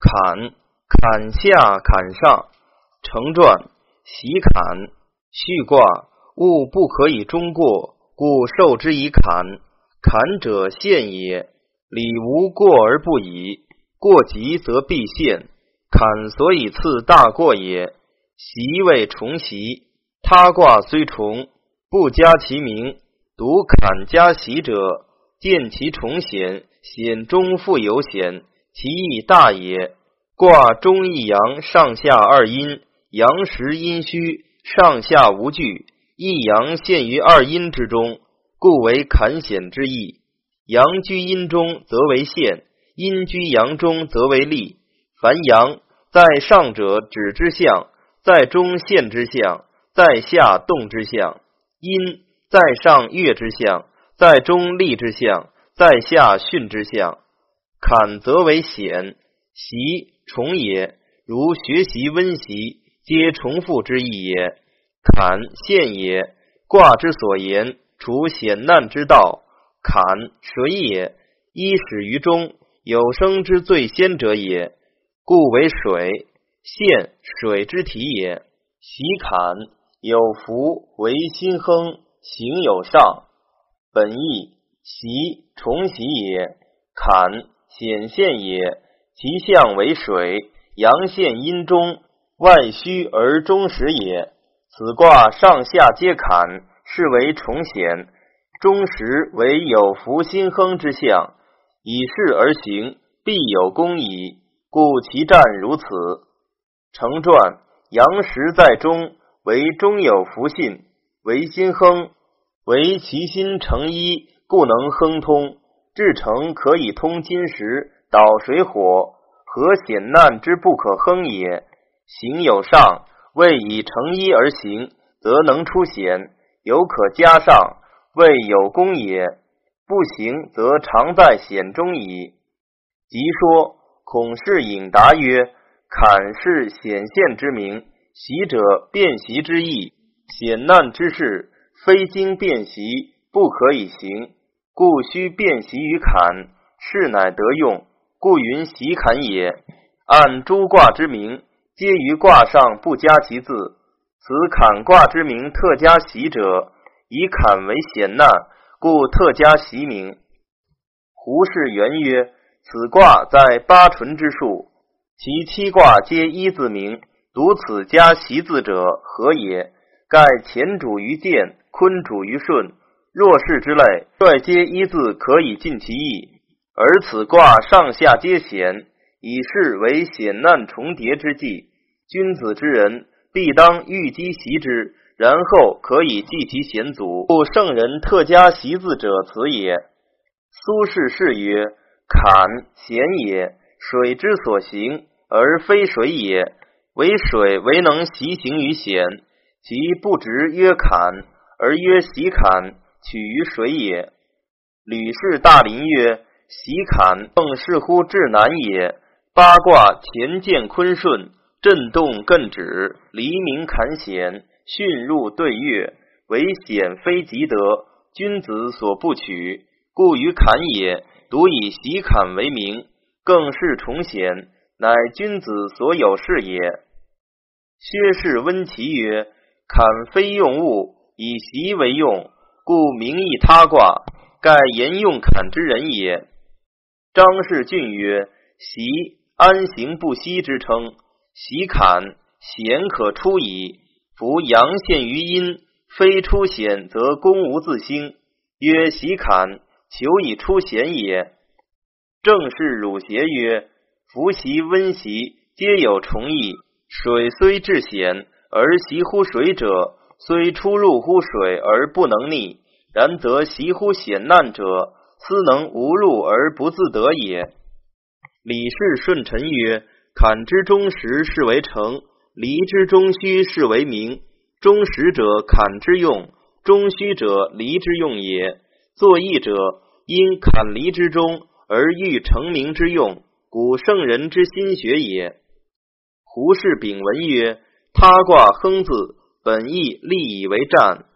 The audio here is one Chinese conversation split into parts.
坎，坎下坎上，成传，喜坎，序卦，物不可以终过，故受之以坎。坎者陷也，礼无过而不已，过急则必陷。坎所以次大过也。习谓重习，他卦虽重，不加其名，独坎加喜者，见其重险，险中复有险。其义大也。卦中一阳，上下二阴，阳实阴虚，上下无据，一阳陷于二阴之中，故为坎险之意。阳居阴中，则为陷；阴居阳中，则为利。凡阳在上者，止之象；在中，陷之象；在下，动之象。阴在上，月之象；在中，利之象；在下，巽之象。坎则为险，习重也。如学习温习，皆重复之意也。坎陷也，卦之所言，除险难之道。坎水也，一始于中，有生之最先者也，故为水。陷水之体也。习坎有福为心亨，行有上。本意习重习也。坎。显现也，其象为水，阳现阴中，外虚而中实也。此卦上下皆坎，是为重显。中实为有福心亨之象，以事而行，必有功矣。故其战如此。成传：阳实在中，为中有福信，为心亨，为其心成一，故能亨通。至诚可以通金石，导水火，何险难之不可亨也？行有上，谓以成一而行，则能出险；有可加上，谓有功也。不行，则常在险中矣。即说，孔氏引答曰：“坎是显现之名，习者辨习之意。险难之事，非经辨习，不可以行。”故须辨习于坎，是乃得用。故云习坎也。按诸卦之名，皆于卦上不加其字。此坎卦之名特加习者，以坎为险难，故特加习名。胡适元曰：此卦在八纯之数，其七卦皆一字名，独此加习字者何也？盖乾主于健，坤主于顺。若是之类，率皆一字可以尽其意，而此卦上下皆险，以示为险难重叠之际。君子之人必当欲积习之，然后可以济其险阻。故圣人特加习字者，此也。苏轼是曰：“坎险也，水之所行，而非水也。为水为能习行于险，其不直曰坎，而曰习坎。”取于水也。吕氏大林曰：“习坎，更是乎至难也。八卦乾见坤顺，震动艮止，黎明坎险，巽入对月，为险非吉德，君子所不取，故于坎也。独以习坎为名，更是重险，乃君子所有事也。”薛氏温其曰：“坎非用物，以习为用。”故名义他卦，盖言用坎之人也。张氏俊曰：“习安行不息之称，习坎险可出矣。夫阳陷于阴，非出险则功无自兴。曰习坎，求以出险也。”正是汝邪曰：“夫习温习，皆有重义。水虽至险，而习乎水者。”虽出入乎水而不能逆，然则习乎险难者，斯能无入而不自得也。李氏顺臣曰：“坎之中实是为成，离之中虚是为名。中实者坎之用，中虚者离之用也。作义者因坎离之中而欲成名之用，古圣人之心学也。”胡适丙文曰：“他卦亨字。”本意立以为战，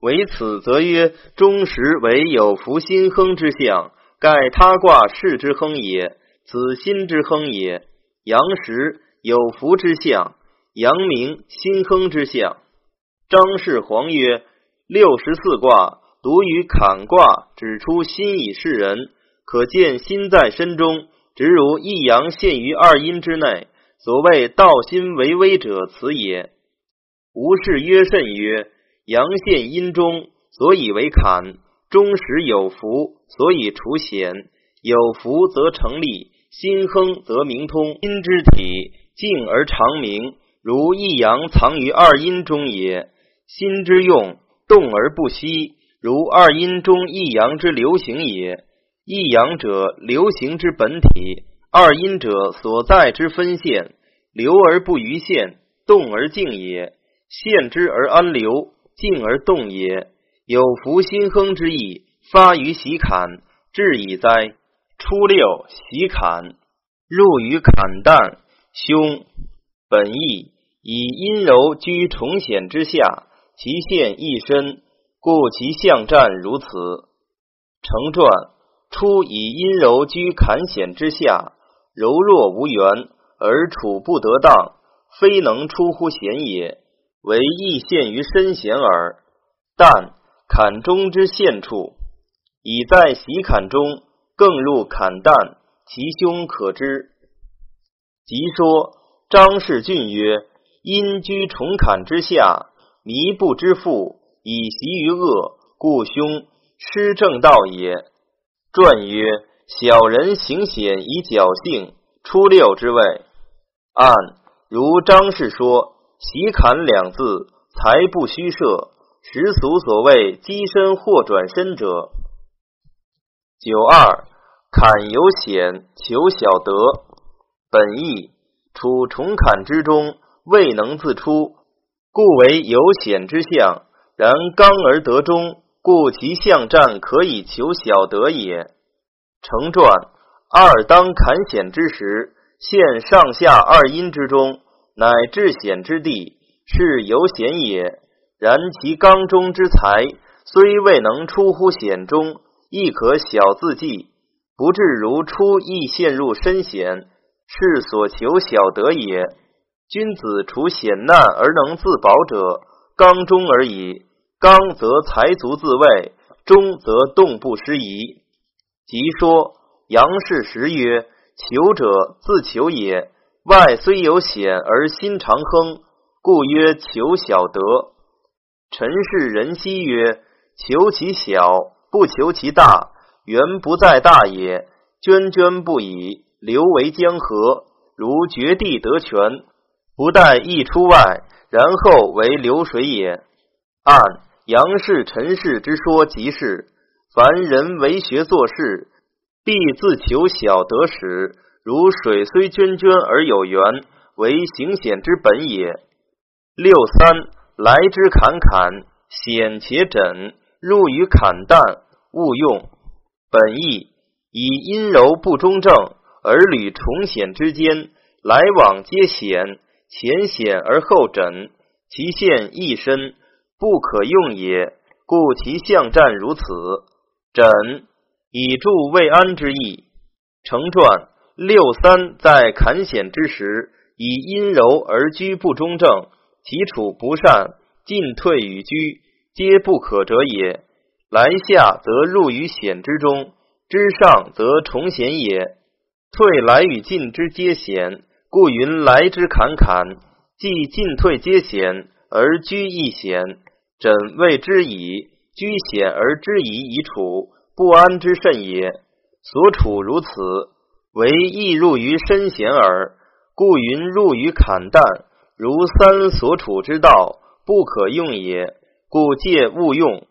为此则曰：中实为有福心亨之象，盖他卦世之亨也，此心之亨也。阳时有福之象，阳明心亨之象。张氏黄曰：六十四卦独于坎卦指出心以示人，可见心在身中，直如一阳陷于二阴之内。所谓道心为微者，此也。吴氏曰甚曰：阳陷阴中，所以为坎；中时有福，所以除险。有福则成立，心亨则明通。阴之体静而长明，如一阳藏于二阴中也。心之用动而不息，如二阴中一阳之流行也。一阳者，流行之本体。二阴者所在之分线，流而不逾线，动而静也。线之而安流，静而动也。有福心亨之意，发于喜坎，至矣哉！初六，喜坎，入于坎旦，凶。本意以阴柔居重险之下，其线亦深，故其象战如此。成传初以阴柔居坎险之下。柔弱无缘而处不得当，非能出乎险也，唯亦陷于身险耳。但坎中之陷处，已在喜坎中，更入坎旦，其凶可知。即说张氏俊曰：“因居重坎之下，弥不知父，以习于恶，故凶失正道也。”传曰。小人行险以侥幸，初六之位。按如张氏说，喜坎两字，才不虚设。实俗所谓机身或转身者。九二，坎有险，求小得。本意处重坎之中，未能自出，故为有险之象。然刚而得中，故其象战可以求小得也。成传二当坎险之时，现上下二阴之中，乃至险之地，是有险也。然其刚中之才，虽未能出乎险中，亦可小自济，不至如出亦陷入深险，是所求小得也。君子除险难而能自保者，刚中而已。刚则才足自卫，中则动不失仪。即说杨氏时曰：“求者自求也，外虽有险而心常亨，故曰求小得。”陈氏仁熙曰：“求其小，不求其大，原不在大也。涓涓不已，流为江河，如绝地得泉，不待溢出外，然后为流水也。”按杨氏、陈氏之说，即是。凡人为学做事，必自求小得始。如水虽涓涓而有源，为行险之本也。六三来之坎坎，险且枕，入于坎旦，勿用。本意以阴柔不中正，而履重险之间，来往皆险，前险而后枕，其陷亦深，不可用也。故其象战如此。枕以助未安之意。成传六三在坎险之时，以阴柔而居不中正，其处不善，进退与居皆不可者也。来下则入于险之中，之上则重险也。退来与进之皆险，故云来之坎坎，既进退皆险，而居亦险。枕谓之矣。居险而知疑以处，不安之甚也。所处如此，唯易入于深险耳。故云入于坎旦，如三所处之道，不可用也。故戒勿用。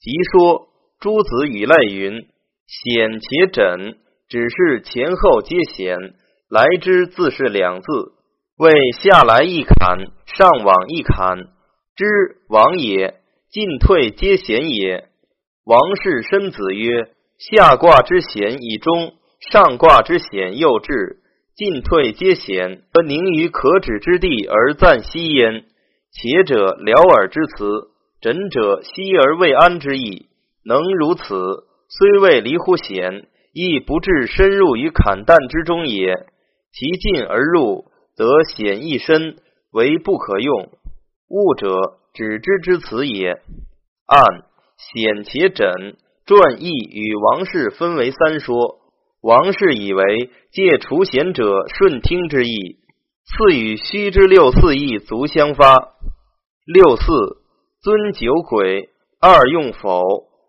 即说诸子与类云：险且枕，只是前后皆险，来之自是两字，为下来一坎，上往一坎，之往也。进退皆险也。王氏申子曰：下卦之险以中，上卦之险又至。进退皆险，而宁于可止之地而暂息焉。且者了耳之辞，枕者息而未安之意。能如此，虽未离乎险，亦不至深入于坎旦之中也。其进而入，则险一身为不可用。物者，指之之辞也。按险且诊传意与王氏分为三说。王氏以为借除贤者顺听之意，次与虚之六四意足相发。六四尊酒鬼，二用否？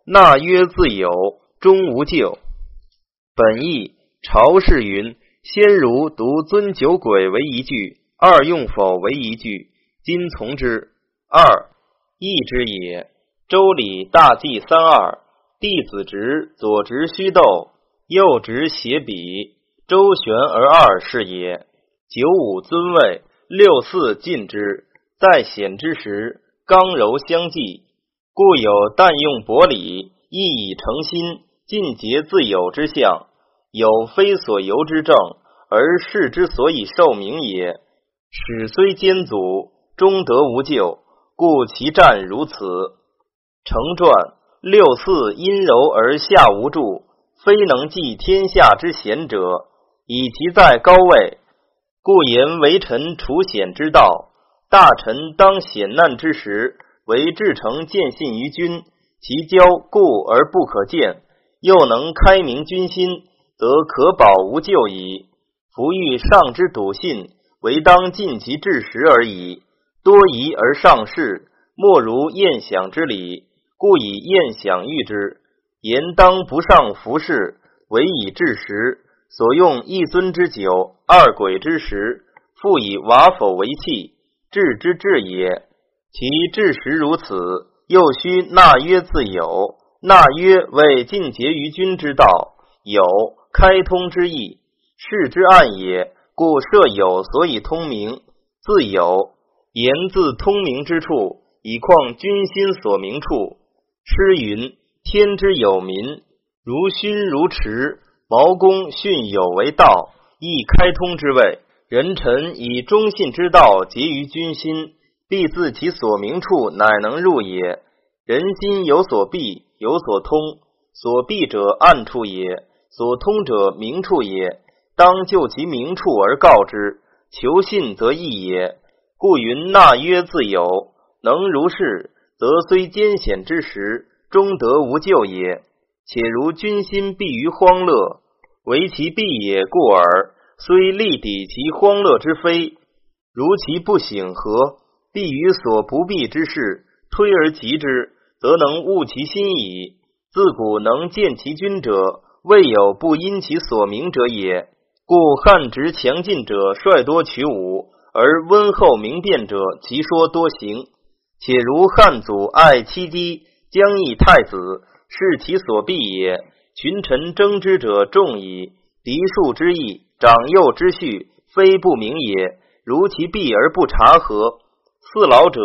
纳曰自有，终无咎。本意朝氏云：先儒独尊酒鬼为一句，二用否为一句，今从之。二义之也。周礼大祭三二，弟子直，左直虚斗。右直斜比，周旋而二是也。九五尊位，六四进之，在险之时，刚柔相济，故有但用薄礼，亦以诚心，尽节自有之象。有非所由之政，而世之所以受名也。始虽艰阻，终得无咎，故其战如此。成传六四阴柔而下无助。非能济天下之贤者，以其在高位，故言为臣处险之道。大臣当险难之时，为至诚见信于君，其交固而不可见，又能开明君心，则可保无咎矣。夫欲上之笃信，唯当尽其至实而已。多疑而上事，莫如宴享之礼，故以宴享喻之。言当不上服饰，唯以治时。所用一尊之酒，二鬼之食，复以瓦否为器，治之治也。其治时如此，又须纳曰自有。纳曰为尽节于君之道，有开通之意，事之暗也。故设有，所以通明。自有言自通明之处，以况君心所明处。诗云。天之有民，如勋如驰。毛公训有为道，亦开通之谓。人臣以忠信之道结于君心，必自其所明处，乃能入也。人心有所避，有所通。所避者暗处也，所通者明处也。当就其明处而告之，求信则易也。故云纳曰自有，能如是，则虽艰险之时。终得无咎也。且如君心必于荒乐，为其必也故耳。虽力抵其荒乐之非，如其不省何？必于所不避之事，推而及之，则能悟其心矣。自古能见其君者，未有不因其所明者也。故汉直强进者，率多取武；而温厚明辨者，其说多行。且如汉祖爱妻姬。将议太子，是其所必也。群臣争之者众矣，嫡庶之义，长幼之序，非不明也。如其避而不察何？四老者，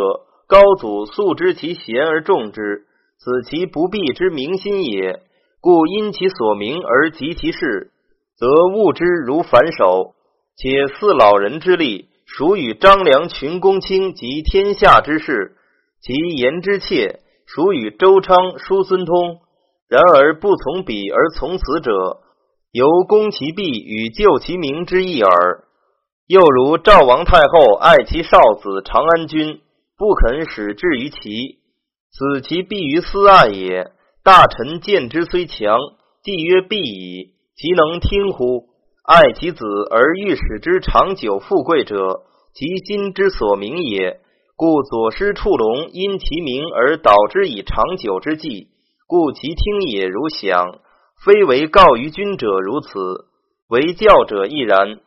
高祖素知其贤而重之，此其不避之明心也。故因其所明而及其事，则悟之如反手。且四老人之力，属与张良群公卿及天下之事，其言之切。属与周昌、叔孙通，然而不从彼而从此者，由攻其弊与救其名之意耳。又如赵王太后爱其少子长安君，不肯使至于齐，此其必于私爱也。大臣见之虽强，既曰必矣，其能听乎？爱其子而欲使之长久富贵者，其心之所明也。故左师触龙，因其名而导之以长久之计，故其听也如响。非为告于君者如此，为教者亦然。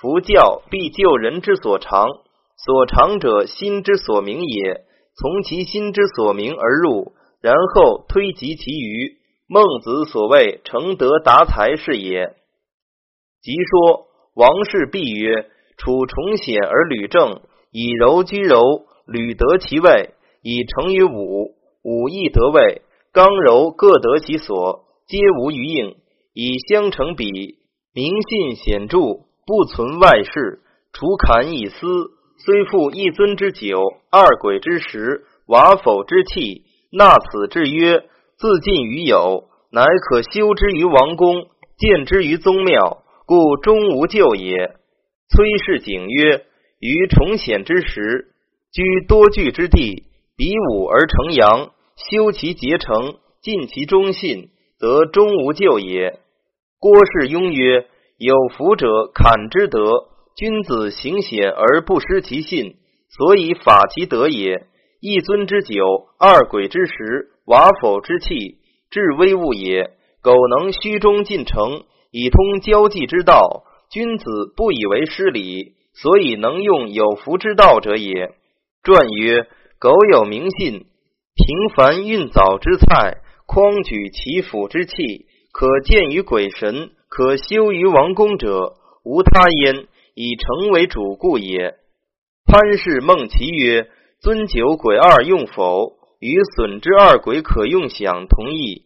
夫教必就人之所长，所长者心之所明也。从其心之所明而入，然后推及其余。孟子所谓成德达才是也。即说王氏必曰：处重险而履正，以柔居柔。履得其位，以成于武；武亦得位，刚柔各得其所，皆无余应，以相成比。明信显著，不存外事。除坎以思，虽负一尊之酒，二鬼之食，瓦否之器，纳此之曰，自尽于有，乃可修之于王宫，建之于宗庙，故终无咎也。崔氏景曰：“于重显之时，居多聚之地，比武而成阳，修其结成，尽其忠信，则终无咎也。”郭氏庸曰：“有福者砍之德，君子行险而不失其信，所以法其德也。一尊之酒，二鬼之食，瓦否之器，至微物也。苟能虚中进诚，以通交际之道。”君子不以为失礼，所以能用有福之道者也。传曰：苟有明信，平凡运藻之菜，匡举其府之器，可见于鬼神，可修于王宫者，无他焉，以成为主故也。潘氏孟其曰：尊酒鬼二用否？与损之二鬼可用享同义，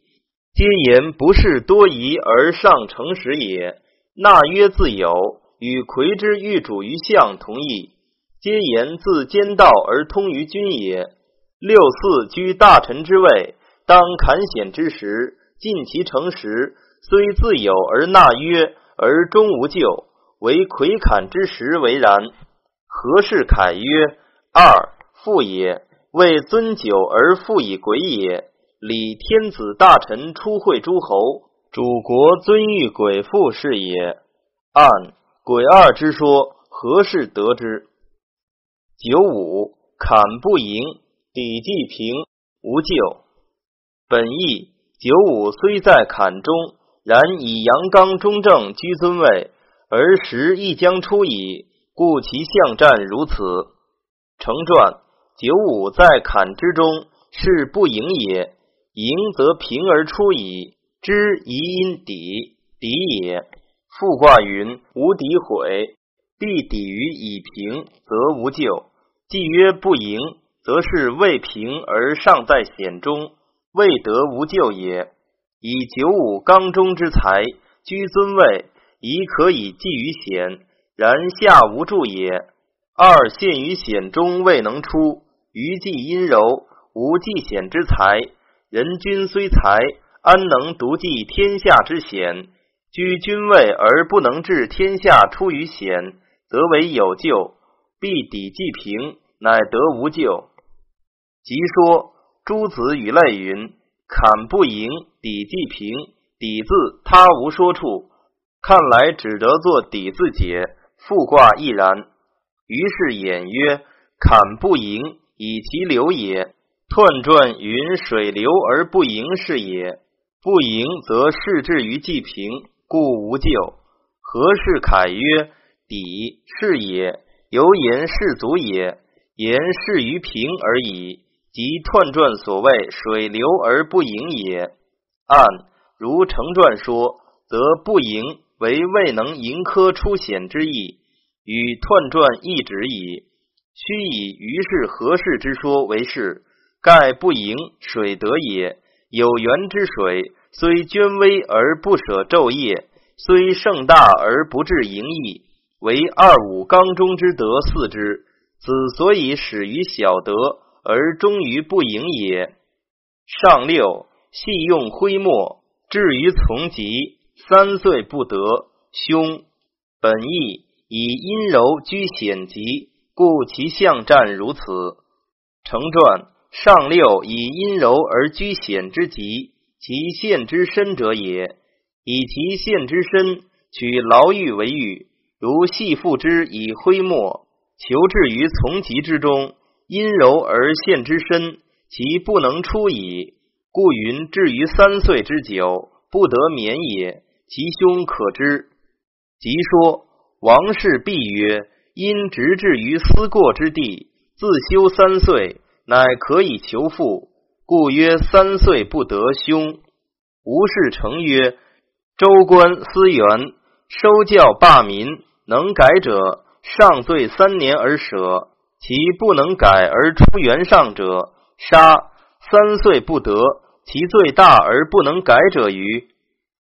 皆言不是多疑而上诚实也。纳曰自有，与魁之欲主于相同意，皆言自兼道而通于君也。六四居大臣之位，当坎险之时，尽其诚实，虽自有而纳曰，而终无咎。唯魁坎之时为然。何事凯曰：二父也，为尊酒而复以鬼也。礼天子大臣出会诸侯。主国尊遇鬼父是也。按鬼二之说，何事得之？九五坎不盈，底既平，无咎。本义九五虽在坎中，然以阳刚中正居尊位，而时亦将出矣，故其象战如此。成传九五在坎之中，是不盈也。盈则平而出矣。知宜因底，底也。复卦云：无敌毁，必抵于以平，则无咎。既曰不盈，则是未平而尚在险中，未得无咎也。以九五刚中之才，居尊位，宜可以济于险，然下无助也。二陷于险中，未能出，余既阴柔，无济险之才。人君虽才。安能独济天下之险？居君位而不能治天下出于险，则为有救；必抵既平，乃得无救。即说诸子与类云：坎不盈，抵既平。抵字他无说处，看来只得作抵字解。复卦亦然。于是演曰：坎不盈，以其流也。彖传云：水流而不盈是也。不盈则事至于既平，故无咎。何事凯曰：底是也，由言士足也。言事于平而已，即彖传所谓水流而不盈也。按如成传说，则不盈为未能盈科出险之意，与彖传一指矣。须以于是何事之说为是，盖不盈水得也。有源之水，虽捐微而不舍昼夜，虽盛大而不至盈溢，为二五刚中之德四之。子所以始于小德而终于不盈也。上六细用灰墨，至于从疾，三岁不得，凶。本意以阴柔居险疾，故其象战如此。成传。上六以阴柔而居险之极，其陷之深者也。以其陷之深，取牢狱为狱，如细覆之以灰墨，求至于从极之中。阴柔而陷之深，其不能出矣。故云至于三岁之久，不得免也。其凶可知。即说王氏必曰：因直至于思过之地，自修三岁。乃可以求复，故曰三岁不得凶。吴氏成曰：州官思源收教罢民，能改者上罪三年而舍；其不能改而出原上者，杀。三岁不得，其罪大而不能改者于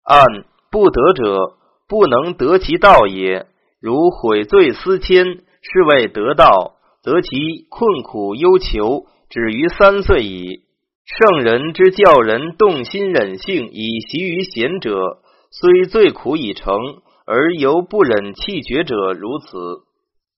按不得者，不能得其道也。如悔罪思迁，是谓得道，则其困苦忧求。止于三岁矣。圣人之教人动心忍性以习于贤者，虽罪苦已成，而犹不忍气绝者如此。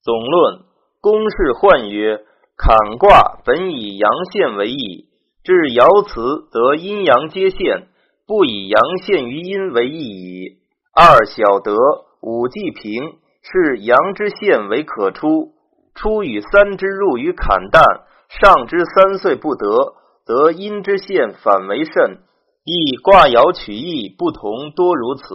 总论公式换曰：坎卦本以阳线为义，至爻辞则阴阳皆现，不以阳现于阴为义矣。二小德五季平，是阳之线为可出，出与三之入于坎旦，上之三岁不得，则阴之线反为甚。亦卦爻取义不同，多如此。